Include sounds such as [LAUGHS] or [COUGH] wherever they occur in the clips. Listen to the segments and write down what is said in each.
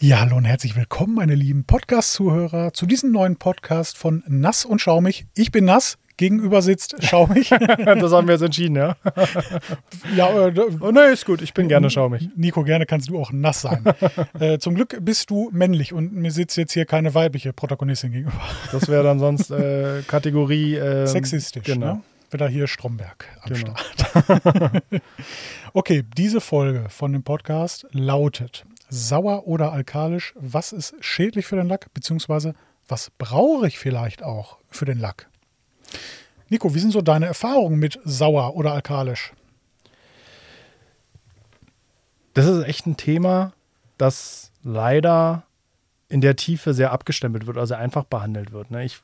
Ja, hallo und herzlich willkommen, meine lieben Podcast-Zuhörer, zu diesem neuen Podcast von Nass und Schaumig. Ich bin Nass, gegenüber sitzt Schaumig. [LAUGHS] das haben wir jetzt entschieden, ja. ja, äh, oh, nee, ist gut, ich bin gerne Schaumig. Nico, gerne kannst du auch nass sein. [LAUGHS] äh, zum Glück bist du männlich und mir sitzt jetzt hier keine weibliche Protagonistin gegenüber. das wäre dann sonst äh, Kategorie. Ähm, Sexistisch, genau. ne? Wieder hier Stromberg am genau. Start. [LAUGHS] okay, diese Folge von dem Podcast lautet sauer oder alkalisch, was ist schädlich für den Lack, beziehungsweise was brauche ich vielleicht auch für den Lack? Nico, wie sind so deine Erfahrungen mit sauer oder alkalisch? Das ist echt ein Thema, das leider in der Tiefe sehr abgestempelt wird, also einfach behandelt wird. Ne? Ich,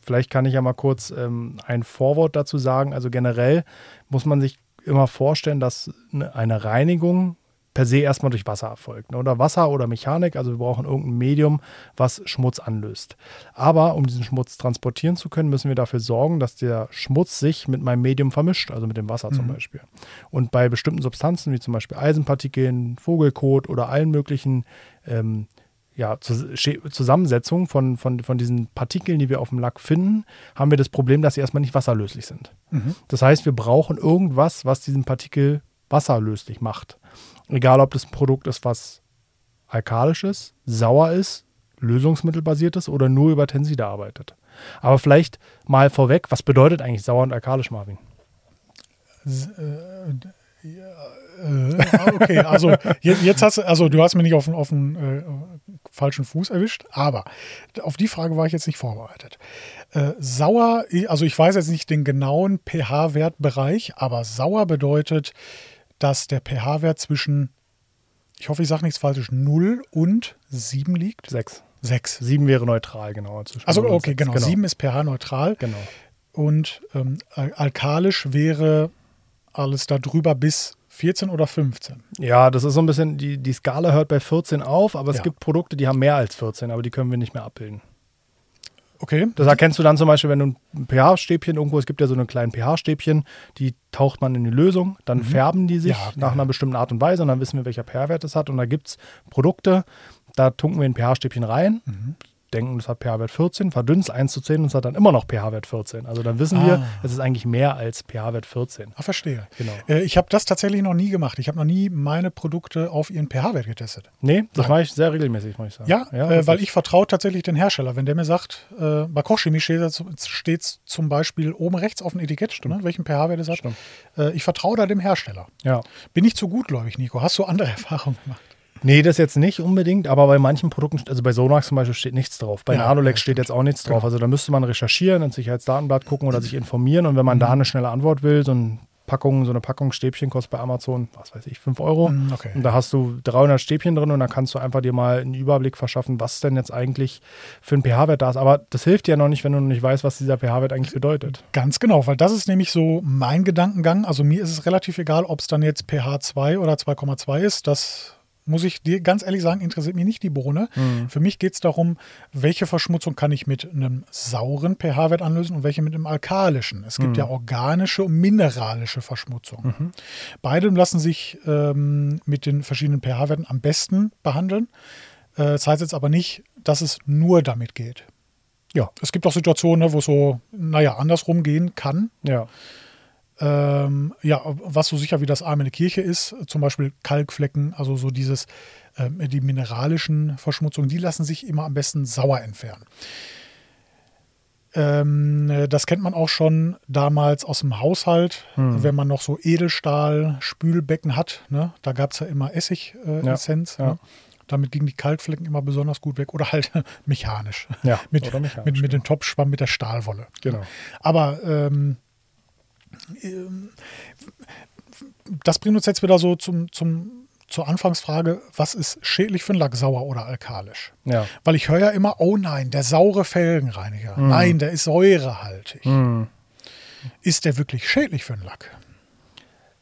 vielleicht kann ich ja mal kurz ähm, ein Vorwort dazu sagen. Also generell muss man sich immer vorstellen, dass eine Reinigung per se erstmal durch Wasser erfolgt. Ne? Oder Wasser oder Mechanik, also wir brauchen irgendein Medium, was Schmutz anlöst. Aber um diesen Schmutz transportieren zu können, müssen wir dafür sorgen, dass der Schmutz sich mit meinem Medium vermischt, also mit dem Wasser mhm. zum Beispiel. Und bei bestimmten Substanzen, wie zum Beispiel Eisenpartikeln, Vogelkot oder allen möglichen ähm, ja, Zusammensetzung von, von, von diesen Partikeln, die wir auf dem Lack finden, haben wir das Problem, dass sie erstmal nicht wasserlöslich sind. Mhm. Das heißt, wir brauchen irgendwas, was diesen Partikel wasserlöslich macht. Egal, ob das ein Produkt ist, was alkalisch ist, sauer ist, lösungsmittelbasiert ist oder nur über Tenside arbeitet. Aber vielleicht mal vorweg, was bedeutet eigentlich sauer und alkalisch, Marvin? Äh, äh, [LAUGHS] okay, also jetzt hast du, also du hast mich nicht auf, auf den äh, falschen Fuß erwischt, aber auf die Frage war ich jetzt nicht vorbereitet. Äh, sauer, also ich weiß jetzt nicht den genauen pH-Wertbereich, aber sauer bedeutet, dass der pH-Wert zwischen, ich hoffe, ich sage nichts Falsches, 0 und 7 liegt. 6. 6. 7 wäre neutral, genau. Also okay, genau. genau. 7 ist pH-neutral. Genau. Und ähm, alkalisch wäre alles darüber bis 14 oder 15. Ja, das ist so ein bisschen, die, die Skala hört bei 14 auf, aber es ja. gibt Produkte, die haben mehr als 14, aber die können wir nicht mehr abbilden. Okay. Das erkennst du dann zum Beispiel, wenn du ein pH-Stäbchen irgendwo, es gibt ja so eine kleinen pH-Stäbchen, die taucht man in die Lösung, dann mhm. färben die sich ja, nach ja. einer bestimmten Art und Weise und dann wissen wir, welcher pH-Wert es hat. Und da gibt es Produkte, da tunken wir ein pH-Stäbchen rein, mhm denken, es hat pH-Wert 14, verdünnen es 1 zu 10 und es hat dann immer noch pH-Wert 14. Also dann wissen ah. wir, es ist eigentlich mehr als pH-Wert 14. Ah, verstehe. Genau. Äh, ich habe das tatsächlich noch nie gemacht. Ich habe noch nie meine Produkte auf ihren pH-Wert getestet. Nee, das mache ich sehr regelmäßig, muss ich sagen. Ja, ja äh, weil ich vertraue tatsächlich den Hersteller. Wenn der mir sagt, äh, bei Kochchemie steht es zum Beispiel oben rechts auf dem Etikett, ne, welchen pH-Wert es hat. Äh, ich vertraue da dem Hersteller. Ja. Bin ich zu gutgläubig, Nico? Hast du andere [LAUGHS] Erfahrungen gemacht? Nee, das jetzt nicht unbedingt, aber bei manchen Produkten, also bei Sonax zum Beispiel steht nichts drauf. Bei ja, Nanolex steht jetzt auch nichts drauf. Genau. Also da müsste man recherchieren, ins Sicherheitsdatenblatt gucken oder sich informieren. Und wenn man mhm. da eine schnelle Antwort will, so ein Packung, so eine Packung Stäbchen kostet bei Amazon, was weiß ich, 5 Euro. Mhm, okay. Und da hast du 300 Stäbchen drin und dann kannst du einfach dir mal einen Überblick verschaffen, was denn jetzt eigentlich für ein pH-Wert da ist. Aber das hilft dir ja noch nicht, wenn du noch nicht weißt, was dieser pH-Wert eigentlich bedeutet. Ganz genau, weil das ist nämlich so mein Gedankengang. Also mir ist es relativ egal, ob es dann jetzt pH 2 oder 2,2 ist. Das muss ich dir ganz ehrlich sagen, interessiert mich nicht die Bohne. Mhm. Für mich geht es darum, welche Verschmutzung kann ich mit einem sauren pH-Wert anlösen und welche mit einem alkalischen. Es gibt mhm. ja organische und mineralische Verschmutzung. Mhm. Beide lassen sich ähm, mit den verschiedenen pH-Werten am besten behandeln. Äh, das heißt jetzt aber nicht, dass es nur damit geht. Ja, es gibt auch Situationen, wo es so, naja, andersrum gehen kann. Ja. Ähm, ja, was so sicher wie das Arm in der Kirche ist, zum Beispiel Kalkflecken, also so dieses, ähm, die mineralischen Verschmutzungen, die lassen sich immer am besten sauer entfernen. Ähm, das kennt man auch schon damals aus dem Haushalt, hm. wenn man noch so Edelstahl-Spülbecken hat. Ne? Da gab es ja immer Essigessenz. Äh, ja, ja. ne? Damit gingen die Kalkflecken immer besonders gut weg. Oder halt [LAUGHS] mechanisch. Ja, mit, mechanisch, mit, mit dem genau. Topfschwamm, mit der Stahlwolle. Genau. Aber ähm, das bringt uns jetzt wieder so zum, zum, zur Anfangsfrage, was ist schädlich für einen Lack, sauer oder alkalisch? Ja. Weil ich höre ja immer, oh nein, der saure Felgenreiniger. Mm. Nein, der ist säurehaltig. Mm. Ist der wirklich schädlich für einen Lack?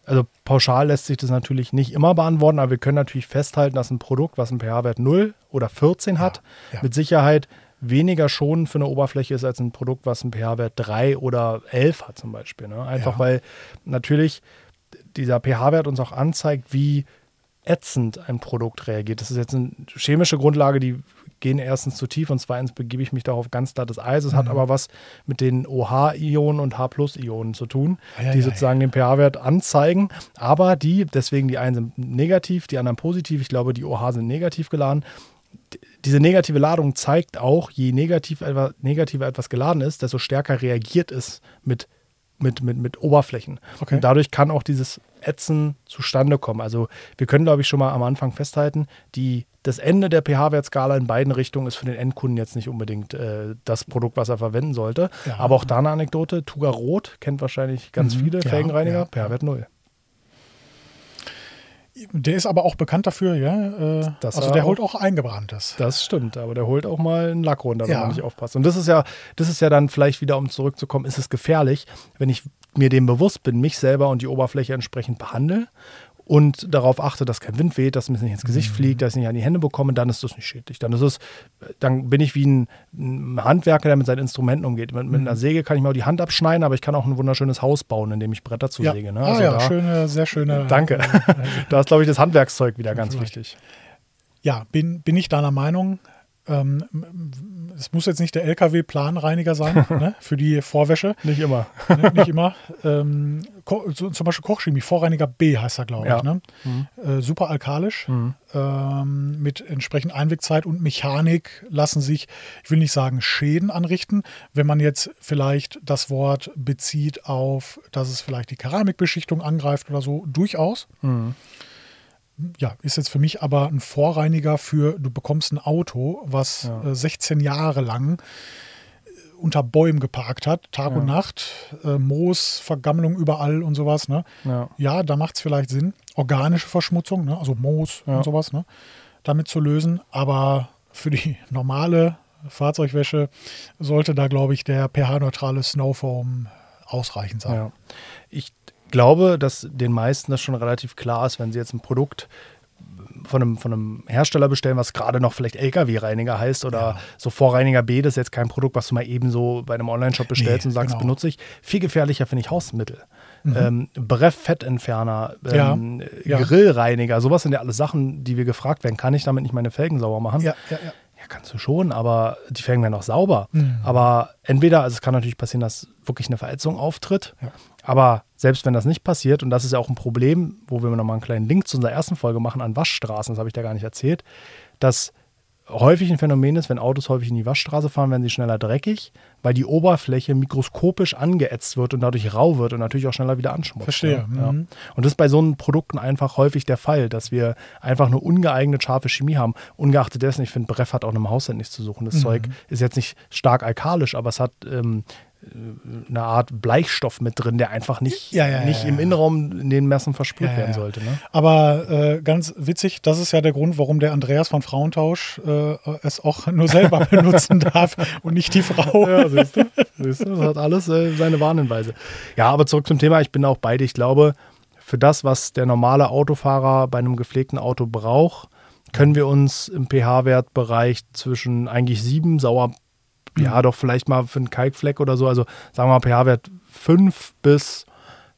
Also pauschal lässt sich das natürlich nicht immer beantworten, aber wir können natürlich festhalten, dass ein Produkt, was einen pH-Wert 0 oder 14 hat, ja, ja. mit Sicherheit weniger schonend für eine Oberfläche ist als ein Produkt, was einen pH-Wert 3 oder 11 hat zum Beispiel. Ne? Einfach ja. weil natürlich dieser pH-Wert uns auch anzeigt, wie ätzend ein Produkt reagiert. Das ist jetzt eine chemische Grundlage, die gehen erstens zu tief und zweitens begebe ich mich darauf ganz glattes Eis. Es mhm. hat aber was mit den OH-Ionen und H-Ionen zu tun, ah, ja, die ja, sozusagen ja. den pH-Wert anzeigen. Aber die, deswegen die einen sind negativ, die anderen positiv. Ich glaube, die OH sind negativ geladen. Diese negative Ladung zeigt auch, je negativ, negativer etwas geladen ist, desto stärker reagiert es mit mit, mit, mit Oberflächen. Okay. Und dadurch kann auch dieses Ätzen zustande kommen. Also wir können, glaube ich, schon mal am Anfang festhalten, die, das Ende der pH-Wertskala in beiden Richtungen ist für den Endkunden jetzt nicht unbedingt äh, das Produkt, was er verwenden sollte. Ja. Aber auch da eine Anekdote, Tuga Rot kennt wahrscheinlich ganz mhm. viele ja, Felgenreiniger, ja, pH-Wert 0. Der ist aber auch bekannt dafür, ja. Äh, also der auch, holt auch eingebranntes. Das stimmt, aber der holt auch mal einen Lack runter, wenn ja. man nicht aufpasst. Und das ist ja, das ist ja dann vielleicht wieder, um zurückzukommen, ist es gefährlich, wenn ich mir dem bewusst bin, mich selber und die Oberfläche entsprechend behandle und darauf achte, dass kein Wind weht, dass mir nicht ins Gesicht mhm. fliegt, dass ich nicht an die Hände bekomme, dann ist das nicht schädlich. Dann ist es, dann bin ich wie ein, Handwerker, der mit seinen Instrumenten umgeht. Mit, mit, einer mhm. Säge kann ich mir auch die Hand abschneiden, aber ich kann auch ein wunderschönes Haus bauen, indem ich Bretter zusäge. Ja. Ne? Also ah ja, da, schöne, sehr schöne. Danke. [LAUGHS] da ist, glaube ich, das Handwerkszeug wieder ganz wichtig. Ja, bin, bin ich deiner Meinung. Ähm, es muss jetzt nicht der LKW-Planreiniger sein [LAUGHS] ne, für die Vorwäsche. Nicht immer. ne, nicht immer. Ähm, so, zum Beispiel Kochchemie, Vorreiniger B heißt er, glaube ja. ich. Ne? Mhm. Äh, super alkalisch. Mhm. Ähm, mit entsprechend Einwegzeit und Mechanik lassen sich, ich will nicht sagen Schäden anrichten. Wenn man jetzt vielleicht das Wort bezieht auf, dass es vielleicht die Keramikbeschichtung angreift oder so, durchaus. Mhm ja, ist jetzt für mich aber ein Vorreiniger für, du bekommst ein Auto, was ja. äh, 16 Jahre lang äh, unter Bäumen geparkt hat, Tag ja. und Nacht, äh, Moos, Vergammlung überall und sowas. Ne? Ja. ja da macht es vielleicht Sinn, organische Verschmutzung, ne? also Moos und sowas, ne? damit zu lösen. Aber für die [LAUGHS] normale Fahrzeugwäsche sollte da, glaube ich, der pH-neutrale Snowfoam ausreichend sein. Ich glaube, dass den meisten das schon relativ klar ist, wenn sie jetzt ein Produkt von einem, von einem Hersteller bestellen, was gerade noch vielleicht LKW-Reiniger heißt oder ja. so Vorreiniger B, das ist jetzt kein Produkt, was du mal eben so bei einem Online-Shop bestellst nee, und sagst, genau. benutze ich. Viel gefährlicher finde ich Hausmittel. Mhm. Ähm, Breff-Fettentferner, ähm, ja. Grillreiniger, sowas sind ja alles Sachen, die wir gefragt werden. Kann ich damit nicht meine Felgen sauber machen? Ja, ja, ja. Ja, kannst du schon, aber die Felgen werden auch sauber. Mhm. Aber entweder, also es kann natürlich passieren, dass wirklich eine Verätzung auftritt. Ja. Aber selbst wenn das nicht passiert, und das ist ja auch ein Problem, wo wir nochmal einen kleinen Link zu unserer ersten Folge machen an Waschstraßen, das habe ich da gar nicht erzählt, dass häufig ein Phänomen ist, wenn Autos häufig in die Waschstraße fahren, werden sie schneller dreckig, weil die Oberfläche mikroskopisch angeätzt wird und dadurch rau wird und natürlich auch schneller wieder anschmutzt. Verstehe. Ja. Mhm. Und das ist bei so einen Produkten einfach häufig der Fall, dass wir einfach eine ungeeignete scharfe Chemie haben. Ungeachtet dessen, ich finde, Breff hat auch einem Haushalt nichts zu suchen. Das mhm. Zeug ist jetzt nicht stark alkalisch, aber es hat ähm, eine Art Bleichstoff mit drin, der einfach nicht, ja, ja, nicht ja, im Innenraum in den Messen versprüht werden sollte. Ne? Aber äh, ganz witzig, das ist ja der Grund, warum der Andreas von Frauentausch äh, es auch nur selber [LAUGHS] benutzen darf und nicht die Frau. Ja, siehst du, siehst du das hat alles äh, seine Warnhinweise. Ja, aber zurück zum Thema, ich bin auch beide. Ich glaube, für das, was der normale Autofahrer bei einem gepflegten Auto braucht, können wir uns im pH-Wertbereich zwischen eigentlich sieben, sauer ja, doch vielleicht mal für einen Kalkfleck oder so. Also sagen wir mal pH-Wert 5 bis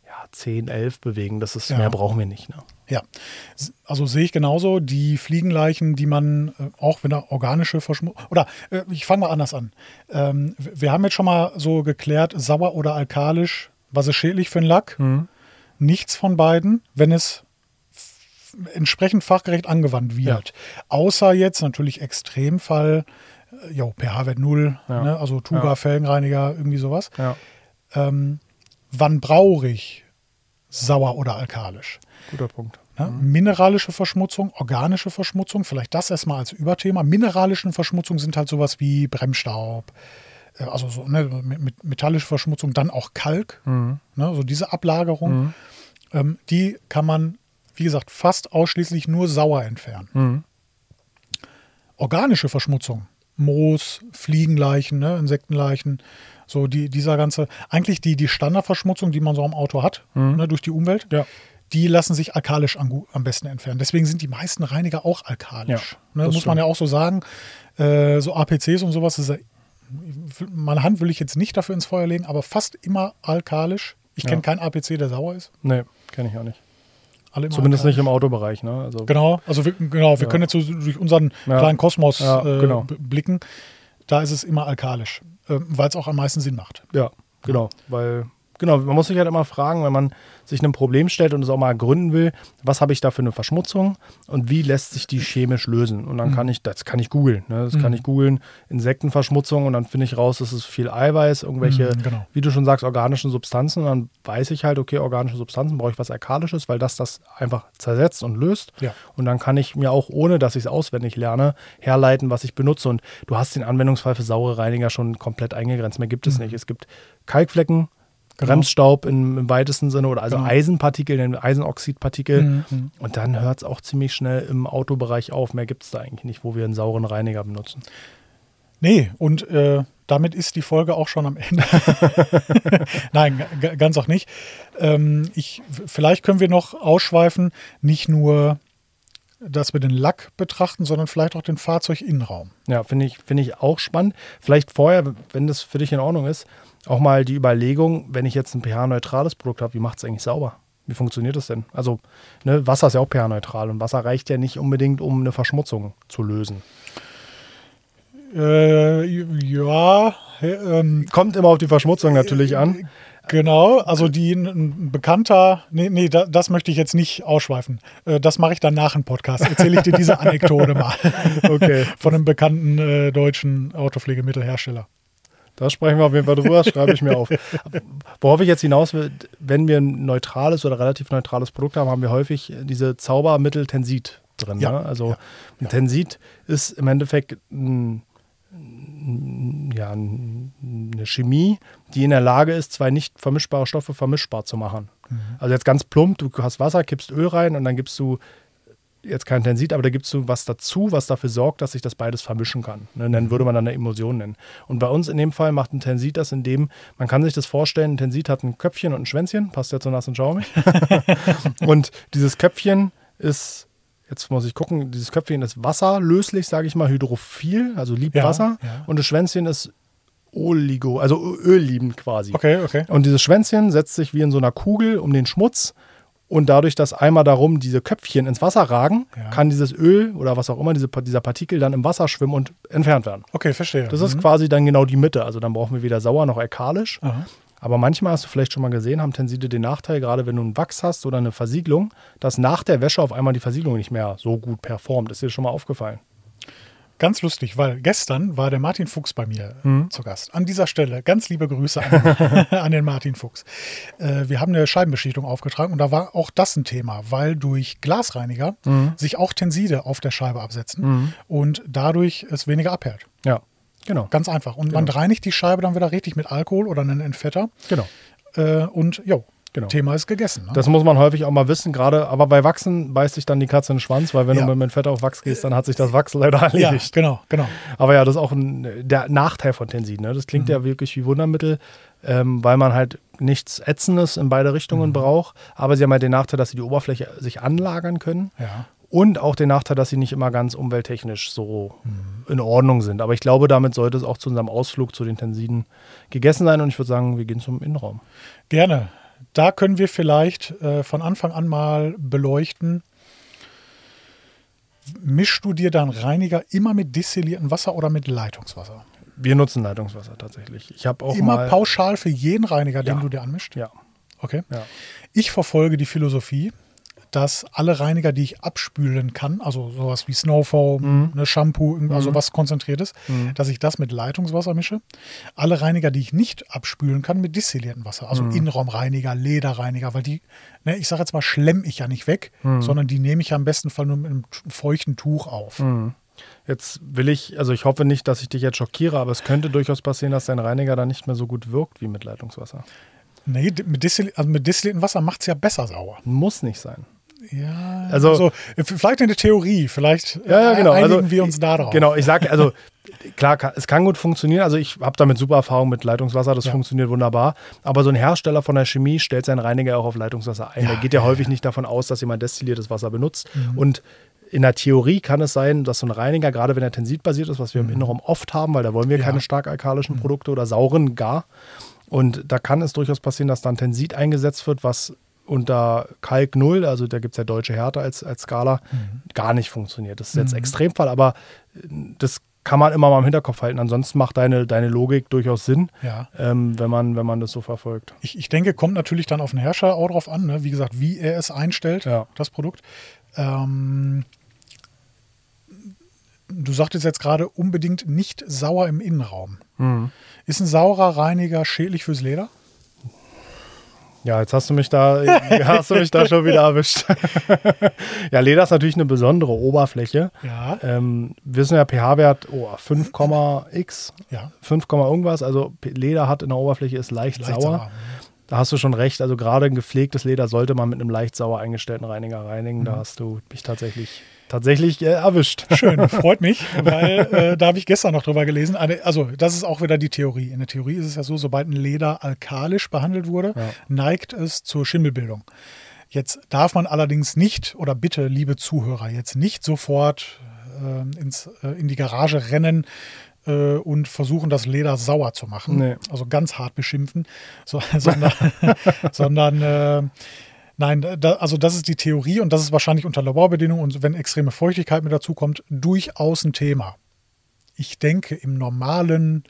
ja, 10, 11 bewegen. Das ist, ja. mehr brauchen wir nicht. Ne? Ja, also sehe ich genauso. Die Fliegenleichen, die man äh, auch wenn da organische Verschmutzung. Oder äh, ich fange mal anders an. Ähm, wir haben jetzt schon mal so geklärt, sauer oder alkalisch, was ist schädlich für einen Lack? Mhm. Nichts von beiden, wenn es entsprechend fachgerecht angewandt wird. Ja. Außer jetzt natürlich Extremfall jo, pH-Wert 0, ja. ne? also Tuga, ja. Felgenreiniger, irgendwie sowas. Ja. Ähm, wann brauche ich sauer oder alkalisch? Guter Punkt. Ne? Mhm. Mineralische Verschmutzung, organische Verschmutzung, vielleicht das erstmal als Überthema. Mineralische Verschmutzung sind halt sowas wie Bremsstaub, äh, also so ne, mit, metallische Verschmutzung, dann auch Kalk, mhm. ne, so diese Ablagerung, mhm. ähm, die kann man, wie gesagt, fast ausschließlich nur sauer entfernen. Mhm. Organische Verschmutzung, Moos, Fliegenleichen, ne, Insektenleichen, so die, dieser ganze, eigentlich die, die Standardverschmutzung, die man so am Auto hat, mhm. ne, durch die Umwelt, ja. die lassen sich alkalisch am, am, besten entfernen. Deswegen sind die meisten Reiniger auch alkalisch. Ja, ne, muss stimmt. man ja auch so sagen. Äh, so APCs und sowas, ist, meine Hand will ich jetzt nicht dafür ins Feuer legen, aber fast immer alkalisch. Ich kenne ja. keinen APC, der sauer ist. Nee, kenne ich auch nicht. Alle Zumindest nicht im. Autobereich. Ne? Also, Genau, also wir, genau, wir Ja. können jetzt so durch unseren Ja. kleinen Kosmos Ja, äh, genau. b- blicken. Da ist es immer alkalisch, äh, weil es auch am meisten Sinn macht. Ja, genau. Weil, genau, man muss sich halt immer fragen, wenn man sich einem Problem stellt und es auch mal gründen will, was habe ich da für eine Verschmutzung und wie lässt sich die chemisch lösen? Und dann kann ich, das kann ich googeln. Ne? Das kann ich googeln, Insektenverschmutzung und dann finde ich raus, es ist viel Eiweiß, irgendwelche, Mhm, genau. wie du schon sagst, organischen Substanzen. Und dann weiß ich halt, okay, organische Substanzen brauche ich was Alkalisches, weil das das einfach zersetzt und löst. Ja. Und dann kann ich mir auch, ohne dass ich es auswendig lerne, herleiten, was ich benutze. Und du hast den Anwendungsfall für saure Reiniger schon komplett eingegrenzt. Mehr gibt es nicht. Es gibt Kalkflecken, Genau. Bremsstaub im, im weitesten Sinne oder also Genau. Eisenpartikel, Eisenoxidpartikel. Mhm, mhm. Und dann hört es auch ziemlich schnell im Autobereich auf. Mehr gibt es da eigentlich nicht, wo wir einen sauren Reiniger benutzen. Nee, und äh, damit ist die Folge auch schon am Ende. [LAUGHS] Nein, ganz auch nicht. Ähm, ich, vielleicht können wir noch ausschweifen, nicht nur, dass wir den Lack betrachten, sondern vielleicht auch den Fahrzeuginnenraum. Ja, finde ich, finde ich auch spannend. Vielleicht vorher, wenn das für dich in Ordnung ist, auch mal die Überlegung, wenn ich jetzt ein pH-neutrales Produkt habe, wie macht es eigentlich sauber? Wie funktioniert das denn? Also, ne, Wasser ist ja auch pH-neutral und Wasser reicht ja nicht unbedingt, um eine Verschmutzung zu lösen. Äh, ja, äh, ähm, Kommt immer auf die Verschmutzung natürlich an. Genau, also die ein, bekannter, nee, nee, da, das möchte ich jetzt nicht ausschweifen. Äh, das mache ich dann nach dem Podcast. Erzähle ich dir diese Anekdote mal [LAUGHS] Okay, von einem bekannten äh, deutschen Autopflegemittelhersteller. da sprechen wir auf jeden Fall drüber, schreibe ich mir auf. Worauf ich jetzt hinaus will, wenn wir ein neutrales oder relativ neutrales Produkt haben, haben wir häufig diese Zaubermittel Tensit drin. Ja, Ne? Also ja, ein Tensit ist im Endeffekt ein, ja, ein- eine Chemie, die in der Lage ist, zwei nicht vermischbare Stoffe vermischbar zu machen. Mhm. Also jetzt ganz plump, du hast Wasser, kippst Öl rein und dann gibst du jetzt kein Tensit, aber da gibst du was dazu, was dafür sorgt, dass sich das beides vermischen kann. Ne, dann würde man dann eine Emulsion nennen. Und bei uns in dem Fall macht ein Tensit das, indem man kann sich das vorstellen, ein Tensit hat ein Köpfchen und ein Schwänzchen, passt ja zu nass und schaumig. [LAUGHS] und dieses Köpfchen ist, jetzt muss ich gucken, dieses Köpfchen ist wasserlöslich, sage ich mal, hydrophil, also liebt Ja, Wasser. ja. Und das Schwänzchen ist oligo, also ölliebend quasi. Okay, okay. Und dieses Schwänzchen setzt sich wie in so einer Kugel um den Schmutz. Und dadurch, dass einmal darum diese Köpfchen ins Wasser ragen, Ja. kann dieses Öl oder was auch immer, diese, dieser Partikel dann im Wasser schwimmen und entfernt werden. Okay, verstehe. Das ist Mhm. quasi dann genau die Mitte. Also dann brauchen wir weder sauer noch alkalisch. Aha. Aber manchmal hast du vielleicht schon mal gesehen, haben Tenside den Nachteil, gerade wenn du einen Wachs hast oder eine Versiegelung, dass nach der Wäsche auf einmal die Versiegelung nicht mehr so gut performt. Ist dir schon mal aufgefallen? Ganz lustig, weil gestern war der Martin Fuchs bei mir äh, Mhm. zu Gast. An dieser Stelle ganz liebe Grüße an, [LAUGHS] an den Martin Fuchs. Äh, wir haben eine Scheibenbeschichtung aufgetragen und da war auch das ein Thema, weil durch Glasreiniger Mhm. sich auch Tenside auf der Scheibe absetzen und dadurch es weniger abhält. Ja, genau. Ganz einfach. Und man reinigt die Scheibe dann wieder richtig mit Alkohol oder einen Entfetter genau. äh, und jo, Genau. Thema ist gegessen. Ne? Das muss man häufig auch mal wissen, gerade, aber bei Wachsen beißt sich dann die Katze in den Schwanz, weil wenn Ja. du mit dem Fett auf Wachs gehst, dann hat sich das Wachs leider ja, erledigt. genau, genau. Aber ja, das ist auch ein, der Nachteil von Tensin. Ne? Das klingt ja wirklich wie Wundermittel, ähm, weil man halt nichts Ätzendes in beide Richtungen braucht. Aber sie haben halt den Nachteil, dass sie die Oberfläche sich anlagern können. Ja. Und auch den Nachteil, dass sie nicht immer ganz umwelttechnisch so in Ordnung sind. Aber ich glaube, damit sollte es auch zu unserem Ausflug zu den Tensiden gegessen sein. Und ich würde sagen, wir gehen zum Innenraum. Gerne. Da können wir vielleicht äh, von Anfang an mal beleuchten. Mischst du dir dann Reiniger immer mit destilliertem Wasser oder mit Leitungswasser? Wir nutzen Leitungswasser tatsächlich. Ich habe auch immer pauschal für jeden Reiniger, den Ja. du dir anmischt? Ja, Okay. ja. Ich verfolge die Philosophie, dass alle Reiniger, die ich abspülen kann, also sowas wie Snowfoam, Mhm. ne Shampoo, also was konzentriertes, dass ich das mit Leitungswasser mische. Alle Reiniger, die ich nicht abspülen kann, mit destilliertem Wasser, also Mhm. Innenraumreiniger, Lederreiniger, weil die, ne, ich sage jetzt mal, schlemm ich ja nicht weg, Mhm. sondern die nehme ich ja im besten Fall nur mit einem feuchten Tuch auf. Mhm. Jetzt will ich, also ich hoffe nicht, dass ich dich jetzt schockiere, aber es könnte durchaus passieren, dass dein Reiniger dann nicht mehr so gut wirkt wie mit Leitungswasser. Nee, mit, destilli also mit destilliertem Wasser macht es ja besser sauer. Muss nicht sein. Ja, Also- also, äh, vielleicht eine Theorie, vielleicht Ja, ja, äh, genau. einigen Also, wir uns da drauf. Genau, ich sage, also klar, es kann gut funktionieren. Also ich habe damit super Erfahrung mit Leitungswasser, das Ja. funktioniert wunderbar. Aber so ein Hersteller von der Chemie stellt seinen Reiniger auch auf Leitungswasser ein. Ja, der geht ja, ja, häufig nicht davon aus, dass jemand destilliertes Wasser benutzt. Mhm. Und in der Theorie kann es sein, dass so ein Reiniger, gerade wenn er tensitbasiert ist, was wir im Innenraum oft haben, weil da wollen wir Mhm. Ja. Mhm. keine stark alkalischen Produkte oder sauren gar. Und da kann es durchaus passieren, dass dann Tensit eingesetzt wird, was unter Kalk 0, also da gibt es ja deutsche Härte als, als Skala, mhm. gar nicht funktioniert. Das ist jetzt mhm. Extremfall, aber äh, das kann man immer mal im Hinterkopf halten. Ansonsten macht deine, deine Logik durchaus Sinn, ja. ähm, wenn, man, wenn man das so verfolgt. Ich, ich denke, kommt natürlich dann auf den Herrscher auch drauf an, ne? wie gesagt, wie er es einstellt, ja. das Produkt. Ähm, du sagtest jetzt gerade unbedingt nicht sauer im Innenraum. Mhm. Ist ein saurer Reiniger schädlich fürs Leder? Ja, jetzt hast du mich da, [LAUGHS] hast du mich da schon wieder erwischt. [LAUGHS] ja, Leder ist natürlich eine besondere Oberfläche. Ja. Ähm, wissen ja pH-Wert oh, 5,x, ja. 5, irgendwas. Also Leder hat in der Oberfläche ist leicht, leicht sauer. sauer. Da hast du schon recht. Also gerade ein gepflegtes Leder sollte man mit einem leicht sauer eingestellten Reiniger reinigen. Mhm. Da hast du mich tatsächlich tatsächlich äh, erwischt. Schön, [LAUGHS] freut mich, weil äh, da habe ich gestern noch drüber gelesen. Also, das ist auch wieder die Theorie. In der Theorie ist es ja so, sobald ein Leder alkalisch behandelt wurde, ja. neigt es zur Schimmelbildung. Jetzt darf man allerdings nicht, oder bitte, liebe Zuhörer, jetzt nicht sofort äh, ins, äh, in die Garage rennen äh, und versuchen, das Leder sauer zu machen. Nee. Also ganz hart beschimpfen, so, [LAUGHS] sondern, [LAUGHS] sondern äh, Nein, da, also das ist die Theorie und das ist wahrscheinlich unter Laborbedingungen und wenn extreme Feuchtigkeit mit dazu kommt, durchaus ein Thema. Ich denke, im normalen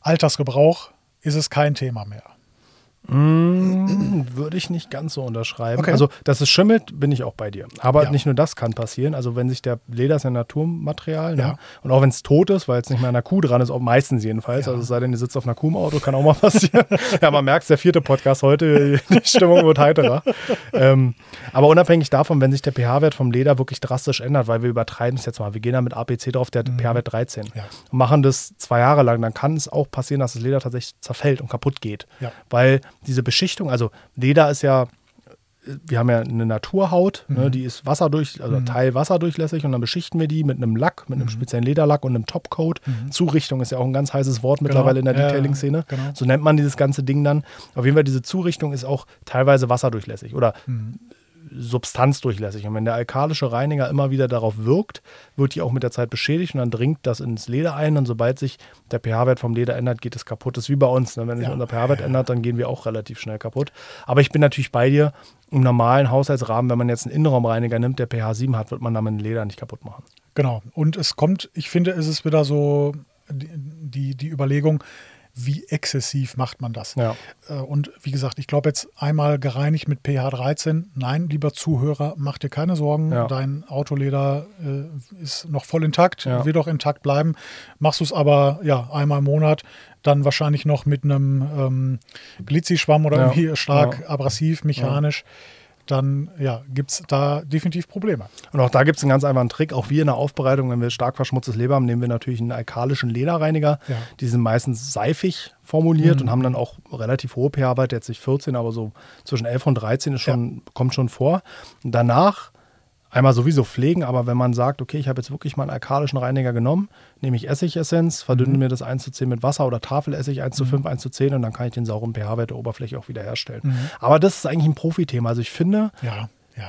Altersgebrauch ist es kein Thema mehr. Mm, würde ich nicht ganz so unterschreiben. Okay. Also, dass es schimmelt, bin ich auch bei dir. Aber Ja. nicht nur das kann passieren. Also, wenn sich der Leder ist ja Naturmaterial. Ne? Ja. Und auch wenn es tot ist, weil jetzt nicht mehr an der Kuh dran ist, auch meistens jedenfalls. Ja. Also, es sei denn, ihr sitzt auf einer Kuh im Auto, kann auch mal [LAUGHS] passieren. ja, man merkt, der vierte Podcast heute, die Stimmung wird heiterer. ähm, aber unabhängig davon, wenn sich der pH-Wert vom Leder wirklich drastisch ändert, weil wir übertreiben es jetzt mal, wir gehen da mit APC drauf, der hat pH-Wert 13 Mhm. Ja. und machen das zwei Jahre lang, dann kann es auch passieren, dass das Leder tatsächlich zerfällt und kaputt geht. Weil diese Beschichtung, also Leder ist ja, wir haben ja eine Naturhaut, Mhm. ne, die ist wasserdurch, also Teil wasserdurchlässig und dann beschichten wir die mit einem Lack, mit einem Mhm. speziellen Lederlack und einem Topcoat. Zurichtung ist ja auch ein ganz heißes Wort mittlerweile in der Ja, ja, Detailing-Szene. genau. So nennt man dieses ganze Ding dann. Auf jeden Fall, diese Zurichtung ist auch teilweise wasserdurchlässig oder Mhm. Substanzdurchlässig. Und wenn der alkalische Reiniger immer wieder darauf wirkt, wird die auch mit der Zeit beschädigt und dann dringt das ins Leder ein. Und sobald sich der pH-Wert vom Leder ändert, geht es kaputt. Das ist wie bei uns. Ne? Wenn sich Ja. unser pH-Wert ändert, dann gehen wir auch relativ schnell kaputt. Aber ich bin natürlich bei dir. Im normalen Haushaltsrahmen, wenn man jetzt einen Innenraumreiniger nimmt, der pH 7 hat, wird man damit ein Leder nicht kaputt machen. Genau. Und es kommt, ich finde, es ist wieder so die, die Überlegung, wie exzessiv macht man das? Ja. Äh, Und wie gesagt, ich glaube jetzt einmal gereinigt mit pH 13. Nein, lieber Zuhörer, mach dir keine Sorgen. Ja. Dein Autoleder äh, ist noch voll intakt, Ja. wird auch intakt bleiben. Machst du es aber ja einmal im Monat, dann wahrscheinlich noch mit einem ähm, Glitzischwamm oder irgendwie stark abrasiv, mechanisch. Dann ja, gibt es da definitiv Probleme. Und auch da gibt es einen ganz einfachen Trick. Auch wir in der Aufbereitung, wenn wir stark verschmutztes Leder haben, nehmen wir natürlich einen alkalischen Lederreiniger. Ja. Die sind meistens seifig formuliert und haben dann auch relativ hohe pH-Wert, jetzt nicht 14, aber so zwischen 11 und 13 ist schon, kommt schon vor. Und danach einmal sowieso pflegen, aber wenn man sagt, okay, ich habe jetzt wirklich mal einen alkalischen Reiniger genommen, nehme ich Essigessenz, verdünne mir das 1 zu 10 mit Wasser oder Tafelessig 1 zu 5, 1 zu 10 und dann kann ich den sauren pH-Wert der Oberfläche auch wieder herstellen. Aber das ist eigentlich ein Profithema. Also ich finde, Ja, ja.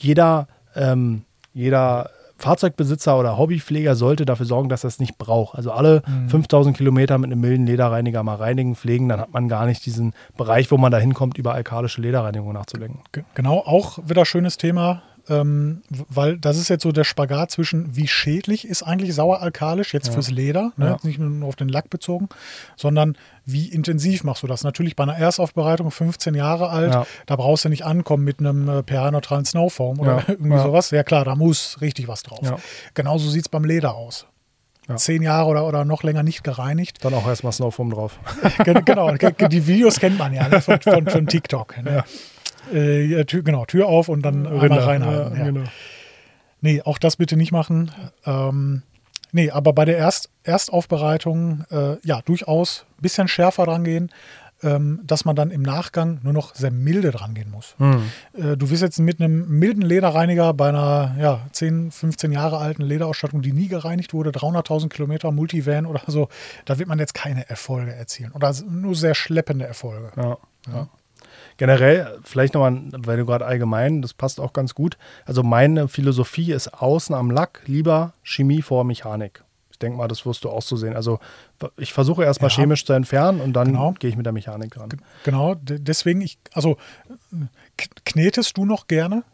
jeder, ähm, jeder Fahrzeugbesitzer oder Hobbypfleger sollte dafür sorgen, dass er es nicht braucht. Also alle 5000 Kilometer mit einem milden Lederreiniger mal reinigen, pflegen, dann hat man gar nicht diesen Bereich, wo man da hinkommt, über alkalische Lederreinigung nachzudenken. Ge- Genau, auch wieder schönes Thema, ähm, weil das ist jetzt so der Spagat zwischen, wie schädlich ist eigentlich sauer-alkalisch jetzt Ja. fürs Leder, ne? Ja. nicht nur auf den Lack bezogen, sondern wie intensiv machst du das? Natürlich bei einer Erstaufbereitung, 15 Jahre alt, Ja. da brauchst du nicht ankommen mit einem äh, pH-neutralen Snowfoam oder Ja. [LAUGHS] irgendwie Ja. sowas. Ja klar, da muss richtig was drauf. Ja. Genauso sieht es beim Leder aus. Ja. Zehn Jahre oder, oder noch länger nicht gereinigt. Dann auch erstmal Snowfoam drauf. [LAUGHS] Ge- genau, ge- die Videos kennt man ja ne, von, von, von TikTok. Ne? Äh, ja, Tür, genau, Tür auf und dann einmal Rinder. reinhalten. Ja, Ja, genau. Nee, auch das bitte nicht machen. Ähm, nee, aber bei der Erst, Erstaufbereitung äh, ja durchaus ein bisschen schärfer dran gehen, ähm, dass man dann im Nachgang nur noch sehr milde dran gehen muss. Hm. Äh, du wirst jetzt mit einem milden Lederreiniger bei einer ja, 10, 15 Jahre alten Lederausstattung, die nie gereinigt wurde, 300.000 Kilometer Multivan oder so, da wird man jetzt keine Erfolge erzielen oder nur sehr schleppende Erfolge. Ja, ja. Generell, vielleicht nochmal, weil du gerade allgemein, das passt auch ganz gut. Also meine Philosophie ist außen am Lack lieber Chemie vor Mechanik. Ich denke mal, das wirst du auch so sehen. Also ich versuche erstmal Ja. chemisch zu entfernen und dann Genau. gehe ich mit der Mechanik dran. Genau, de- deswegen, ich, also k- knetest du noch gerne?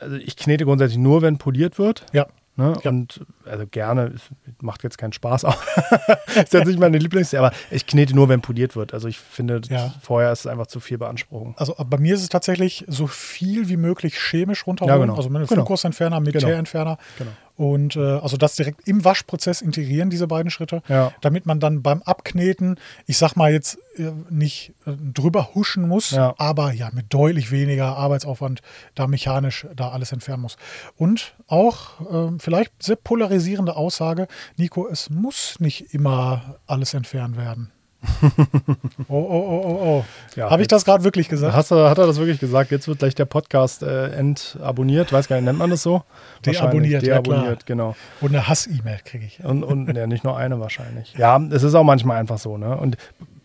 Also ich knete grundsätzlich nur, wenn poliert wird. Ja. Ne? Ja. Und also gerne, es macht jetzt keinen Spaß, [LAUGHS] aber ist jetzt nicht meine Lieblings, aber ich knete nur, wenn poliert wird. Also ich finde, Ja. vorher ist es einfach zu viel Beanspruchung. Also bei mir ist es tatsächlich so viel wie möglich chemisch runterholen. Ja, genau. Also mit einem Genau. Flunkgussentferner, mit Genau. Und äh, also das direkt im Waschprozess integrieren, diese beiden Schritte, Ja. damit man dann beim Abkneten, ich sag mal jetzt äh, nicht äh, drüber huschen muss, Ja. aber ja mit deutlich weniger Arbeitsaufwand da mechanisch da alles entfernen muss. Und auch äh, vielleicht sehr polarisierende Aussage, Nico, es muss nicht immer alles entfernt werden. [LAUGHS] oh, oh, oh, oh, oh. Ja, Habe ich das gerade wirklich gesagt? Hast du, hat er das wirklich gesagt? Jetzt wird gleich der Podcast äh, entabonniert. Weiß gar nicht, nennt man das so? Deabonniert, Wahrscheinlich. ja, Deabonniert, genau. Und eine Hass-E-Mail kriege ich. Und, und ja, nicht nur eine wahrscheinlich. Ja, es ist auch manchmal einfach so. Ne? Und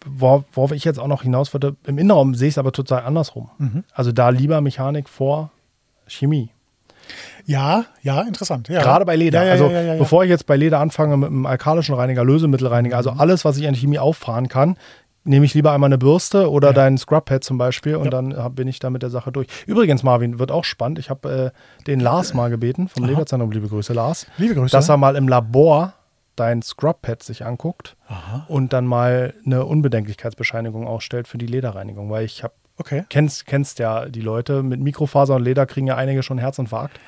wor- worauf ich jetzt auch noch hinaus würde, im Innenraum sehe ich es aber total andersrum. Mhm. Also da lieber Mechanik vor Chemie. Ja, ja, interessant. Ja. Gerade bei Leder. Ja, ja, also bevor ich jetzt bei Leder anfange mit einem alkalischen Reiniger, Lösemittelreiniger, also Mhm. alles, was ich an Chemie auffahren kann, nehme ich lieber einmal eine Bürste oder dein Scrub-Pad zum Beispiel und dann bin ich da mit der Sache durch. Übrigens, Marvin, wird auch spannend. Ich habe äh, den Lars mal gebeten vom. Lederzentrum, liebe Grüße, Lars, Liebe Grüße. dass er mal im Labor dein Scrub-Pad sich anguckt Aha. und dann mal eine Unbedenklichkeitsbescheinigung ausstellt für die Lederreinigung, weil ich habe Okay. kennst, kennst ja die Leute. Mit Mikrofaser und Leder kriegen ja einige schon Herzinfarkt.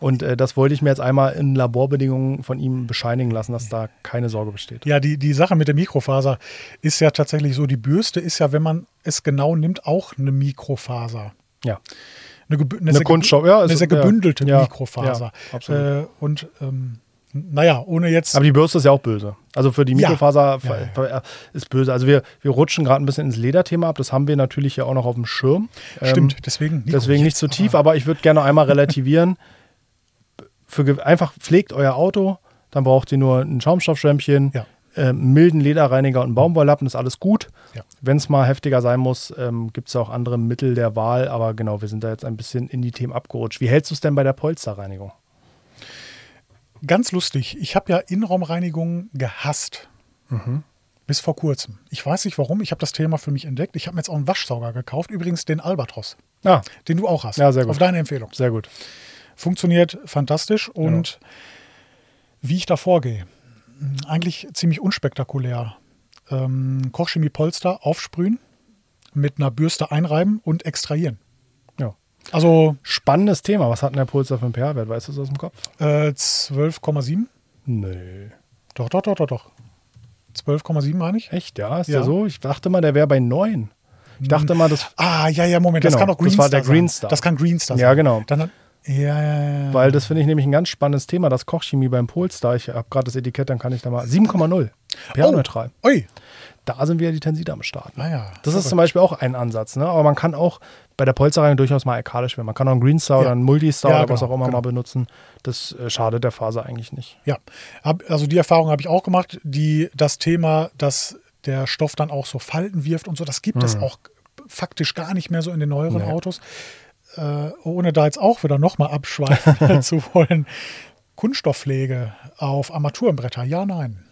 Und äh, das wollte ich mir jetzt einmal in Laborbedingungen von ihm bescheinigen lassen, dass da keine Sorge besteht. Ja, die, die Sache mit der Mikrofaser ist ja tatsächlich so, die Bürste ist ja, wenn man es genau nimmt, auch eine Mikrofaser. Ja. Eine, eine, Eine sehr, ja, eine sehr gebündelte ja, Mikrofaser. ja, absolut. äh, und ähm, naja, ohne jetzt. Aber die Bürste ist ja auch böse. Also für die Ja. Mikrofaser Ja, ja. ver- ist böse. Also wir, wir rutschen gerade ein bisschen ins Lederthema ab. Das haben wir natürlich ja auch noch auf dem Schirm. stimmt, Ähm, deswegen. Nico, Deswegen nicht zu aber- tief, aber ich würde gerne einmal relativieren. [LAUGHS] Für, einfach pflegt euer Auto, dann braucht ihr nur ein Schaumstoffschwämmchen, Ja. äh, einen milden Lederreiniger und einen Baumwolllappen, ist alles gut. Ja. Wenn es mal heftiger sein muss, ähm, gibt es auch andere Mittel der Wahl, aber genau, wir sind da jetzt ein bisschen in die Themen abgerutscht. Wie hältst du es denn bei der Polsterreinigung? Ganz lustig. Ich habe ja Innenraumreinigung gehasst. Mhm. Bis vor kurzem. Ich weiß nicht warum. Ich habe das Thema für mich entdeckt. Ich habe mir jetzt auch einen Waschsauger gekauft. Übrigens den Albatros, Ah, den du auch hast. Ja, sehr gut. Auf deine Empfehlung. sehr gut. Funktioniert fantastisch. Und wie ich da vorgehe, eigentlich ziemlich unspektakulär. Ähm, Kochchemie Polster aufsprühen, mit einer Bürste einreiben und extrahieren. Also Spannendes Thema. Was hat denn der Polster für einen pH-Wert? Weißt du das aus dem Kopf? äh, 12,7. Nee. Doch, doch, doch, doch, doch. 12,7 meine ich. Echt, ja? Ist Ja. der so? Ich dachte mal, der wäre bei 9. Ich dachte mal, das Ah, ja, ja, Moment, das Genau, kann auch das Greenstar war der sein. Greenstar. Das kann Greenstar sein. Ja, genau. Dann, ja, ja, ja. Weil das finde ich nämlich ein ganz spannendes Thema, das Kochchemie beim Polestar. Ich habe gerade das Etikett, dann kann ich da mal. 7,0 pH-neutral. Oh, ui. Da sind wieder die Tenside am Start. Ah ja. Das ist zum Beispiel auch ein Ansatz. Ne? Aber man kann auch bei der Polsterreinigung durchaus mal alkalisch werden. Man kann auch einen Greenstar Ja. oder einen Multistar Ja, oder was genau, auch immer genau. mal benutzen. Das äh, schadet der Faser eigentlich nicht. Ja, Hab, also die Erfahrung habe ich auch gemacht. Die, das Thema, dass der Stoff dann auch so Falten wirft und so, das gibt es auch faktisch gar nicht mehr so in den neueren Mhm. Nee. Autos. Äh, ohne da jetzt auch wieder nochmal abschweifen [LAUGHS] zu wollen. Kunststoffpflege auf Armaturenbretter, ja, nein.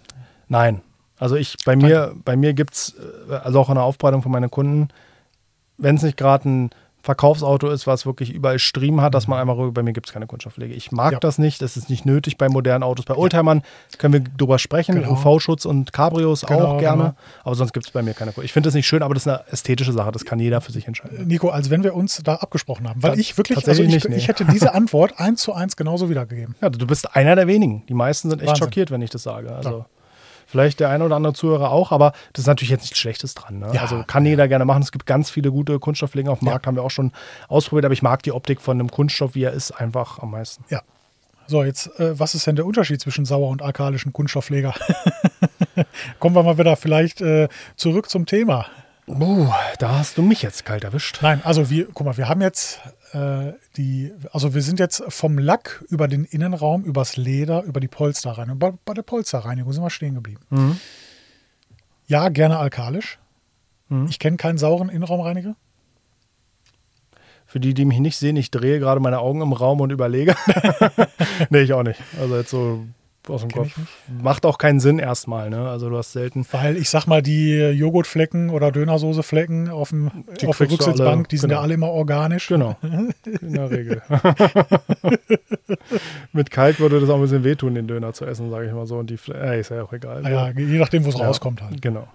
Nein. Also ich, bei mir, bei mir gibt es, also auch in der Aufbereitung von meinen Kunden, wenn es nicht gerade ein Verkaufsauto ist, was wirklich überall Striemen hat, dass man einmal rüber, bei mir gibt es keine Kunststoffpflege. Ich mag Ja. das nicht, das ist nicht nötig bei modernen Autos. Bei Oldtimern können wir drüber sprechen, Genau. UV-Schutz und Cabrios Genau, auch gerne, genau. aber sonst gibt es bei mir keine Kunststoff. Ich finde das nicht schön, aber das ist eine ästhetische Sache, das kann jeder für sich entscheiden. Nico, als wenn wir uns da abgesprochen haben. Weil Ta- ich wirklich, also ich, nicht, nee. ich hätte diese [LAUGHS] Antwort eins zu eins genauso wiedergegeben. Ja, du bist einer der wenigen. Die meisten sind echt Wahnsinn. schockiert, wenn ich das sage. Also Ja. Vielleicht der eine oder andere Zuhörer auch, aber das ist natürlich jetzt nichts Schlechtes dran. Ne? Ja. Also kann jeder gerne machen. Es gibt ganz viele gute Kunststoffpflegen auf dem. Markt, haben wir auch schon ausprobiert, aber ich mag die Optik von einem Kunststoff, wie er ist, einfach am meisten. Ja. So, jetzt, äh, was ist denn der Unterschied zwischen sauer und alkalischen Kunststoffpfleger? [LAUGHS] Kommen wir mal wieder vielleicht äh, zurück zum Thema. Uh, da hast du mich jetzt kalt erwischt. Nein, also wir, guck mal, wir haben jetzt äh, die, also wir sind jetzt vom Lack über den Innenraum, übers Leder, über die Polsterreinigung. Bei, bei der Polsterreinigung sind wir stehen geblieben. Mhm. Ja, gerne alkalisch. Mhm. Ich kenne keinen sauren Innenraumreiniger. Für die, die mich nicht sehen, ich drehe gerade meine Augen im Raum und überlege. [LAUGHS] nee, ich auch nicht. Also jetzt so aus dem Kenn Kopf. Macht auch keinen Sinn erstmal, ne? Also du hast selten. Weil ich sag mal, die Joghurtflecken oder Dönersoßeflecken auf, dem, Die auf der Rücksitzbank, alle, die sind genau. ja alle immer organisch. Genau. [LAUGHS] In der Regel. [LAUGHS] Mit Kalk würde das auch ein bisschen wehtun, den Döner zu essen, sage ich mal so. Und die Fle äh, ist ja auch egal. Naja, je nachdem, wo es Ja. rauskommt halt. Genau.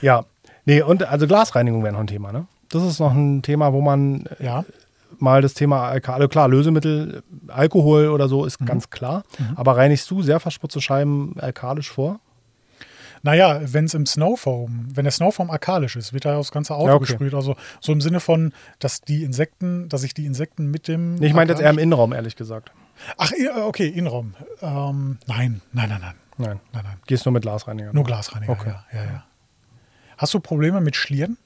Ja. Nee, und also Glasreinigung wäre noch ein Thema, ne? Das ist noch ein Thema, wo man äh, Ja, mal das Thema Alkohol, also klar, Lösemittel, Alkohol oder so Mhm. ist ganz klar. Aber reinigst du sehr verschmutzte Scheiben alkalisch vor? naja, wenn es im Snowfoam, wenn der Snowfoam alkalisch ist, wird da aufs ganze Auto Ja, okay. gesprüht. Also so im Sinne von, dass die Insekten, dass ich die Insekten mit dem. Nee, ich meine jetzt eher im Innenraum, ehrlich gesagt. Ach, okay, Innenraum. Ähm, nein, nein, nein, nein, Nein. nein, nein. Gehst nur mit Glasreiniger. Nur Glasreiniger. Okay. Ja, ja, ja. Hast du Probleme mit Schlieren?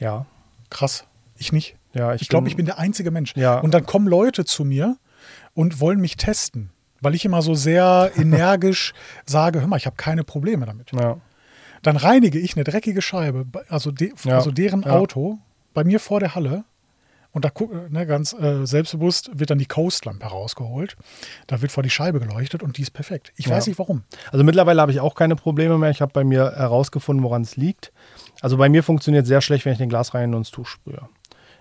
Ja. Krass. Ich nicht. Ja, ich, Ich glaube, ich bin der einzige Mensch. Ja. Und dann kommen Leute zu mir und wollen mich testen, weil ich immer so sehr [LAUGHS] energisch sage, hör mal, ich habe keine Probleme damit. Ja. Dann reinige ich eine dreckige Scheibe, also, de, Ja. also deren. Auto bei mir vor der Halle. Und da guck, ne, ganz äh, selbstbewusst wird dann die Coastlampe herausgeholt. Da wird vor die Scheibe geleuchtet und die ist perfekt. Ich weiß nicht warum. Also mittlerweile habe ich auch keine Probleme mehr. Ich habe bei mir herausgefunden, woran es liegt. Also bei mir funktioniert sehr schlecht, wenn ich den Glasreiniger ins Tuch sprühe.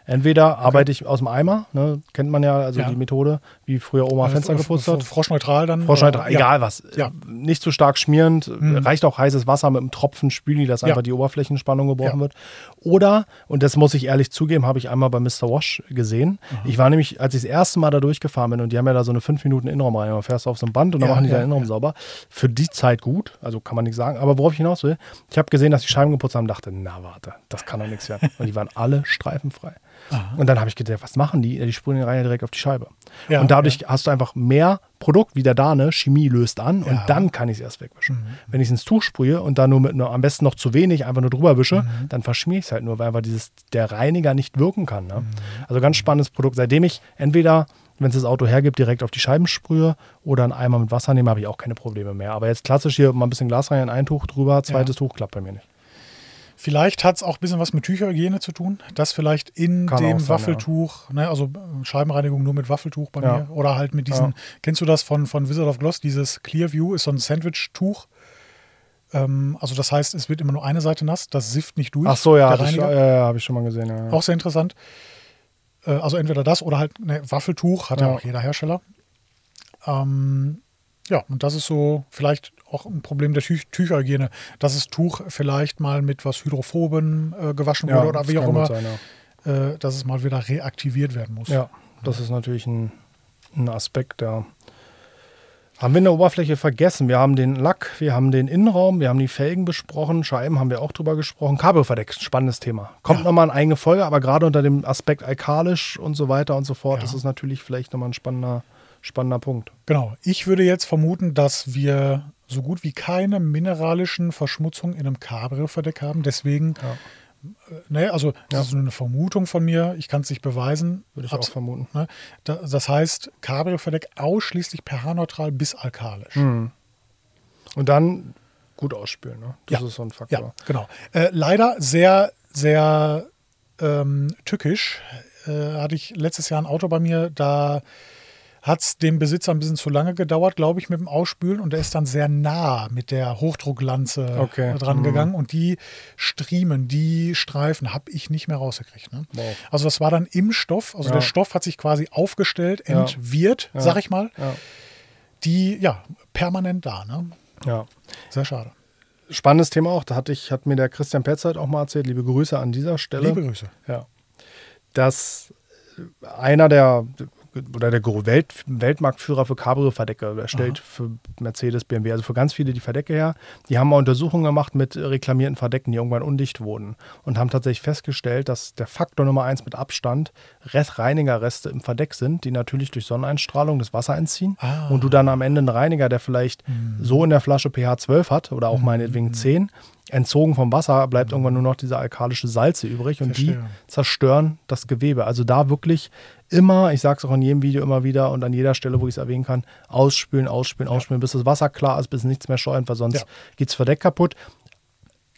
Entweder arbeite ich aus dem Eimer, ne, kennt man ja, also Ja. die Methode, wie früher Oma Fenster geputzt hat. Froschneutral dann. Froschneutral, Ja. egal was. Ja. Nicht zu stark schmierend, reicht auch heißes Wasser mit einem Tropfen Spüli, dass einfach die Oberflächenspannung gebrochen wird. Oder, und das muss ich ehrlich zugeben, habe ich einmal bei Mr. Wash gesehen. Ich war nämlich, als ich das erste Mal da durchgefahren bin und die haben ja da so eine 5 Minuten Innenraum rein, man fährst auf so ein Band und dann machen die den Innenraum sauber. Für die Zeit gut, also kann man nicht sagen. Aber worauf ich hinaus will, ich habe gesehen, dass die Scheiben geputzt haben und dachte, na warte, das kann doch nichts werden. Und die waren alle streifenfrei. Und dann habe ich gedacht, was machen die? Ja, Die sprühen den Reiniger direkt auf die Scheibe. Ja, und dadurch hast du einfach mehr Produkt, wie der Dane, Chemie löst an und Ja. Mhm. dann kann ich es erst wegwischen. Wenn ich es ins Tuch sprühe und dann nur mit nur, am besten noch zu wenig einfach nur drüber wische, Mhm. dann verschmiere ich es halt nur, weil einfach dieses, der Reiniger nicht wirken kann. Mhm. Ne? Also ganz spannendes Produkt. Seitdem ich entweder, wenn es das Auto hergibt, direkt auf die Scheiben sprühe oder einen Eimer mit Wasser nehme, habe ich auch keine Probleme mehr. Aber jetzt klassisch hier mal ein bisschen Glas rein, ein Tuch drüber, zweites Tuch klappt bei mir nicht. Vielleicht hat es auch ein bisschen was mit Tücherhygiene zu tun, dass vielleicht in Kann dem sein, Waffeltuch, ne, also äh, Scheibenreinigung nur mit Waffeltuch bei Ja. mir oder halt mit diesen, Ja. kennst du das von, von Wizard of Gloss, dieses Clearview ist so ein Sandwich-Tuch. Ähm, also das heißt, es wird immer nur eine Seite nass, das sifft nicht durch. Ach so, ja, hatte ich, ja, ja, habe ich schon mal gesehen. Ja. Auch sehr interessant. Äh, also entweder das oder halt ne, Waffeltuch, hat ja. Ja. auch jeder Hersteller. Ähm, ja, und das ist so vielleicht auch ein Problem der Tü Tücherhygiene, dass das Tuch vielleicht mal mit was Hydrophoben äh, gewaschen Ja, wurde oder wie auch immer, sein, ja. äh, dass es mal wieder reaktiviert werden muss. Ja, das ist natürlich ein, ein Aspekt, der. Haben wir eine Oberfläche vergessen? Wir haben den Lack, wir haben den Innenraum, wir haben die Felgen besprochen, Scheiben haben wir auch drüber gesprochen. Cabrio-Verdeck, spannendes Thema. Kommt Ja. nochmal eine eigene Folge, aber gerade unter dem Aspekt alkalisch und so weiter und so fort, Ja. ist es natürlich vielleicht nochmal ein spannender, spannender Punkt. Genau. Ich würde jetzt vermuten, dass wir so gut wie keine mineralischen Verschmutzungen in einem Cabrio-Verdeck haben. Deswegen, äh, ne, also das Ja. ist nur eine Vermutung von mir. Ich kann es nicht beweisen. Würde ich Abs- auch vermuten. Ne? Da- Das heißt, Cabrio-Verdeck ausschließlich pH-neutral bis alkalisch. Hm. Und dann gut ausspülen, ne? Das Ja. ist so ein Faktor. Ja, genau. Äh, leider sehr, sehr ähm, tückisch. Äh, hatte ich letztes Jahr ein Auto bei mir, da hat es dem Besitzer ein bisschen zu lange gedauert, glaube ich, mit dem Ausspülen. Und der ist dann sehr nah mit der Hochdrucklanze Okay. äh, dran Mhm. gegangen. Und die Striemen, die Streifen habe ich nicht mehr rausgekriegt. Ne? Wow. Also das war dann im Stoff. Also Ja. der Stoff hat sich quasi aufgestellt, entwirrt, Ja. sag ich mal. Ja. Die, ja, permanent da. Ne? ja. Sehr schade. Spannendes Thema auch, da hat, ich, hat mir der Christian Petzold auch mal erzählt, liebe Grüße an dieser Stelle. Liebe Grüße. Ja. Dass einer der oder der Welt, Weltmarktführer für Cabrio-Verdecke, der stellt für Mercedes, BMW, also für ganz viele die Verdecke her. Die haben mal Untersuchungen gemacht mit reklamierten Verdecken, die irgendwann undicht wurden und haben tatsächlich festgestellt, dass der Faktor Nummer eins mit Abstand Reinigerreste im Verdeck sind, die natürlich durch Sonneneinstrahlung das Wasser entziehen Ah. und du dann am Ende einen Reiniger, der vielleicht so in der Flasche pH 12 hat oder auch meinetwegen 10, entzogen vom Wasser, bleibt irgendwann nur noch diese alkalische Salze übrig und die Verstehe. zerstören das Gewebe. Also da wirklich immer, ich sage es auch in jedem Video immer wieder und an jeder Stelle, wo ich es erwähnen kann, ausspülen, ausspülen, ausspülen, bis das Wasser klar ist, bis nichts mehr schäumt, weil sonst Ja. geht das Verdeck kaputt.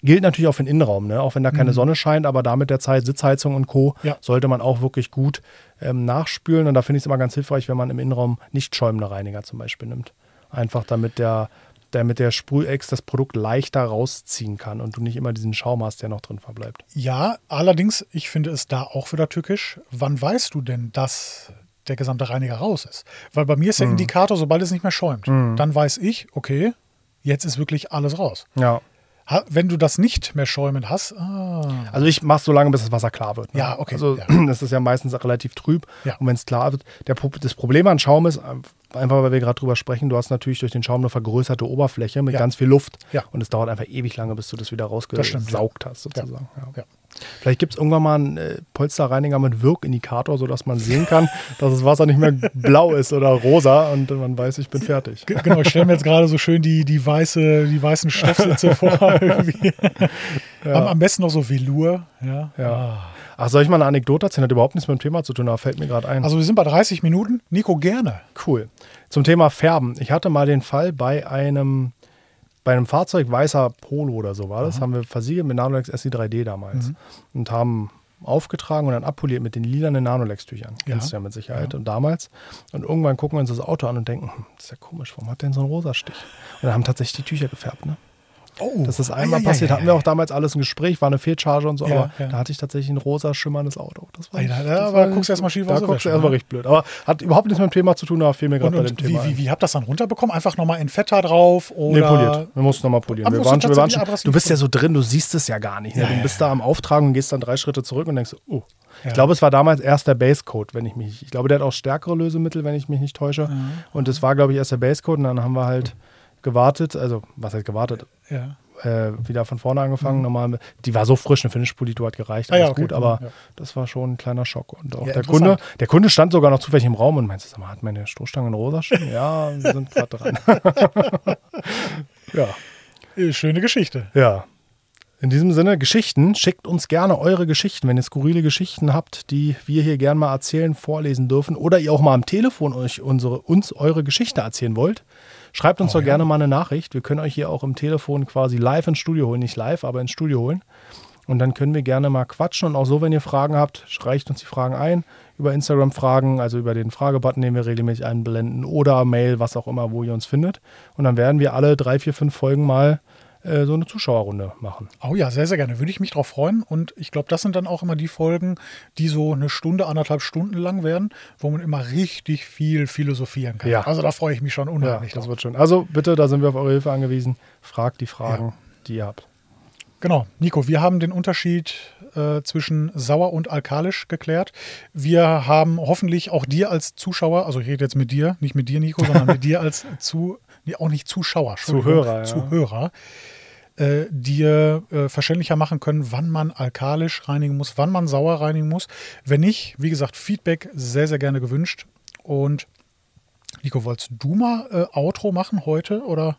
Gilt natürlich auch für den Innenraum, ne? auch wenn da keine Sonne scheint, aber da mit der Zeit Sitzheizung und Co. Mhm. Ja. sollte man auch wirklich gut ähm, nachspülen. Und da finde ich es immer ganz hilfreich, wenn man im Innenraum nicht schäumende Reiniger zum Beispiel nimmt. Einfach damit der, damit der Sprühex das Produkt leichter rausziehen kann und du nicht immer diesen Schaum hast, der noch drin verbleibt. Ja, allerdings, ich finde es da auch wieder tückisch. Wann weißt du denn, dass der gesamte Reiniger raus ist? Weil bei mir ist der Indikator, sobald es nicht mehr schäumt, dann weiß ich, okay, jetzt ist wirklich alles raus. Ja. Wenn du das nicht mehr schäumen hast, ah, Also ich mache so lange, bis das Wasser klar wird. Ne? Ja, okay, Also ja. [CLEARS THROAT] das ist ja meistens relativ trüb. Ja. Und wenn es klar wird, der, das Problem an Schaum ist, einfach weil wir gerade drüber sprechen, du hast natürlich durch den Schaum eine vergrößerte Oberfläche mit Ja. ganz viel Luft. Ja. Und es dauert einfach ewig lange, bis du das wieder Das stimmt, rausgesaugt hast, sozusagen. Ja. Ja. Vielleicht gibt es irgendwann mal einen äh, Polsterreiniger mit Wirkindikator, sodass man sehen kann, [LAUGHS] dass das Wasser nicht mehr blau ist oder rosa und man weiß, ich bin fertig. G- Genau, ich stelle mir jetzt gerade so schön die, die, weiße, die weißen Stoffsitze vor. [LAUGHS] irgendwie. Am, am besten noch so Velour. Ja. Ja. Ach, soll ich mal eine Anekdote erzählen? Hat überhaupt nichts mit dem Thema zu tun, aber fällt mir gerade ein. Also wir sind bei 30 Minuten. Nico, gerne. Cool. Zum Thema Färben. Ich hatte mal den Fall bei einem, bei einem Fahrzeug weißer Polo oder so war das, haben wir versiegelt mit Nanolex SI3D damals und haben aufgetragen und dann abpoliert mit den lilanen Nanolex-Tüchern. Kennst du ja mit Sicherheit. Und damals. Und irgendwann gucken wir uns das Auto an und denken, hm, das ist ja komisch, warum hat der denn so einen rosa Stich? Und dann haben tatsächlich die Tücher gefärbt, ne? Oh, Das ist einmal ja, passiert. ja, Hatten wir auch damals alles ein Gespräch, war eine Fehlcharge und so, Ja, aber ja. da hatte ich tatsächlich ein rosa schimmerndes Auto. Das war nicht- da- das aber war guckst nicht- erst mal schief Da guckst du erstmal ne? richtig blöd. Aber hat überhaupt nichts mit dem Thema zu tun, aber fiel mir gerade bei dem wie, Thema wie, ein. wie habt ihr das dann runterbekommen? Einfach nochmal in Fetter drauf? Oder? Nee, poliert. Wir mussten nochmal polieren. Wir du waren wir waren schon, du bist ja so drin, du siehst es ja gar nicht. Ne? Ja, du ja, bist da am Auftragen und gehst dann drei Schritte zurück und denkst, oh. Ja. Ich glaube, es war damals erst der Basecode, wenn ich mich. Ich glaube, der hat auch stärkere Lösemittel, wenn ich mich nicht täusche. Und es war, glaube ich, erst der Basecode und dann haben wir halt gewartet. Also, was heißt gewartet? Ja. Äh, wieder von vorne angefangen. Nochmal, mit- die war so frisch, eine Finish-Politur hat gereicht, Mhm. Ah ja, alles okay, gut, aber ja. das war schon ein kleiner Schock. Und auch Ja, der. Kunde, der Kunde stand sogar noch zufällig im Raum und meinte, sag mal, hat meine Stoßstange einen rosa Stich? ja, wir sind gerade dran. [LAUGHS] [LAUGHS] ja. Äh, Schöne Geschichte. Ja. In diesem Sinne, Geschichten, schickt uns gerne eure Geschichten, wenn ihr skurrile Geschichten habt, die wir hier gerne mal erzählen, vorlesen dürfen oder ihr auch mal am Telefon euch unsere, uns eure Geschichte erzählen wollt. Schreibt uns Oh, doch ja. gerne mal eine Nachricht. Wir können euch hier auch im Telefon quasi live ins Studio holen. Nicht live, aber ins Studio holen. Und dann können wir gerne mal quatschen. Und auch so, wenn ihr Fragen habt, reicht uns die Fragen ein. Über Instagram Fragen, also über den Fragebutton, den wir regelmäßig einblenden. Oder Mail, was auch immer, wo ihr uns findet. Und dann werden wir alle drei, vier, fünf Folgen mal äh, so eine Zuschauerrunde machen. Oh ja, sehr, sehr gerne. Würde ich mich drauf freuen. Und ich glaube, das sind dann auch immer die Folgen, die so eine Stunde, anderthalb Stunden lang werden, wo man immer richtig viel philosophieren kann. Ja. Also da freue ich mich schon Ja, unheimlich das drauf. wird schön. Also bitte, da sind wir auf eure Hilfe angewiesen. Fragt die Fragen, die ihr habt. Genau, Nico, wir haben den Unterschied äh, zwischen sauer und alkalisch geklärt. Wir haben hoffentlich auch dir als Zuschauer, also ich rede jetzt mit dir, nicht mit dir, Nico, sondern [LAUGHS] mit dir als zu, nee, auch nicht Zuschauer, Zuhörer, ja. Zuhörer, äh, dir äh, verständlicher machen können, wann man alkalisch reinigen muss, wann man sauer reinigen muss. Wenn nicht, wie gesagt, Feedback sehr, sehr gerne gewünscht. Und Nico, wolltest du mal äh, Outro machen heute oder?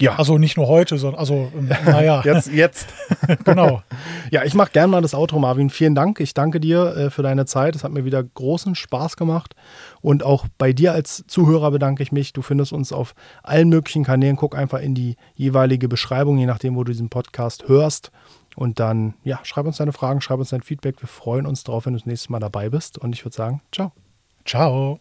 Ja, Also nicht nur heute, sondern also ähm, [LAUGHS] naja, jetzt, jetzt. [LAUGHS] genau. [LAUGHS] Ja, ich mache gerne mal das Outro, Marvin. Vielen Dank. Ich danke dir äh, für deine Zeit. Es hat mir wieder großen Spaß gemacht. Und auch bei dir als Zuhörer bedanke ich mich. Du findest uns auf allen möglichen Kanälen. Guck einfach in die jeweilige Beschreibung, je nachdem, wo du diesen Podcast hörst. Und dann, ja, schreib uns deine Fragen, schreib uns dein Feedback. Wir freuen uns drauf, wenn du das nächste Mal dabei bist. Und ich würde sagen, ciao. Ciao.